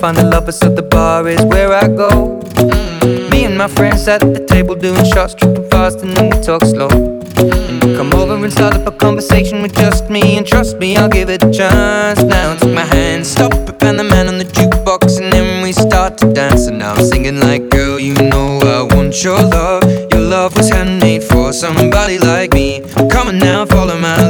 find the lovers, so the bar is where I go. Me and my friends at the table doing shots, tripping fast, and then we talk slow. Come over and start up a conversation with just me, and trust me, I'll give it a chance. Now take my hand, stop it, Van the Man on the jukebox, and then we start to dance. And now I'm singing like, girl, you know I want your love. Your love was handmade for somebody like me. Come on now, follow my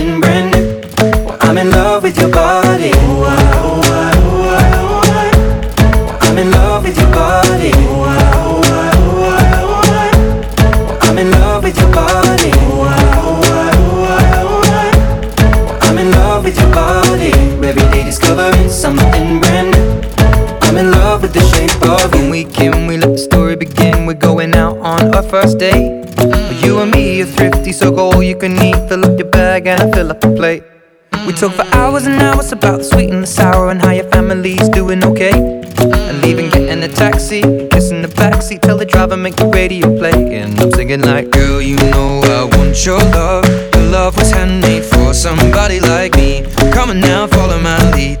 going out on our first date. You and me are thrifty, so go all you can eat. Fill up your bag and I fill up a plate. We talk for hours and hours about the sweet and the sour and how your family's doing okay. And leaving, getting a taxi, kissing the backseat, tell the driver make the radio play. And I'm singing like, girl, you know I want your love. Your love was handmade for somebody like me. Come on now, follow my lead.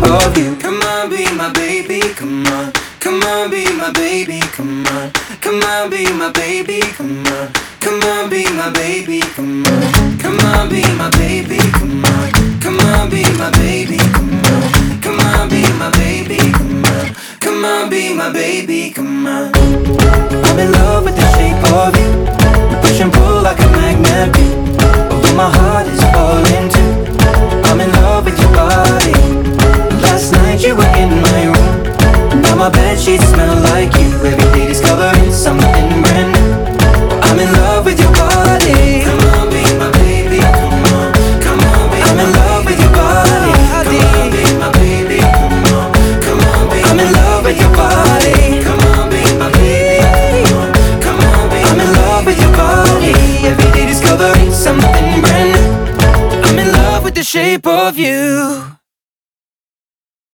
of you. Come on, be my baby, come on. Come on, be my baby, come on. Come on, be my baby, come on. Come on, be my baby, come on. Come on, be my baby, come on. Come on, be my baby, come on. Come on, be my baby, come on. Come on, be my baby, come on. You were in my room. Now my bed sheets smell like you. Every day discovering something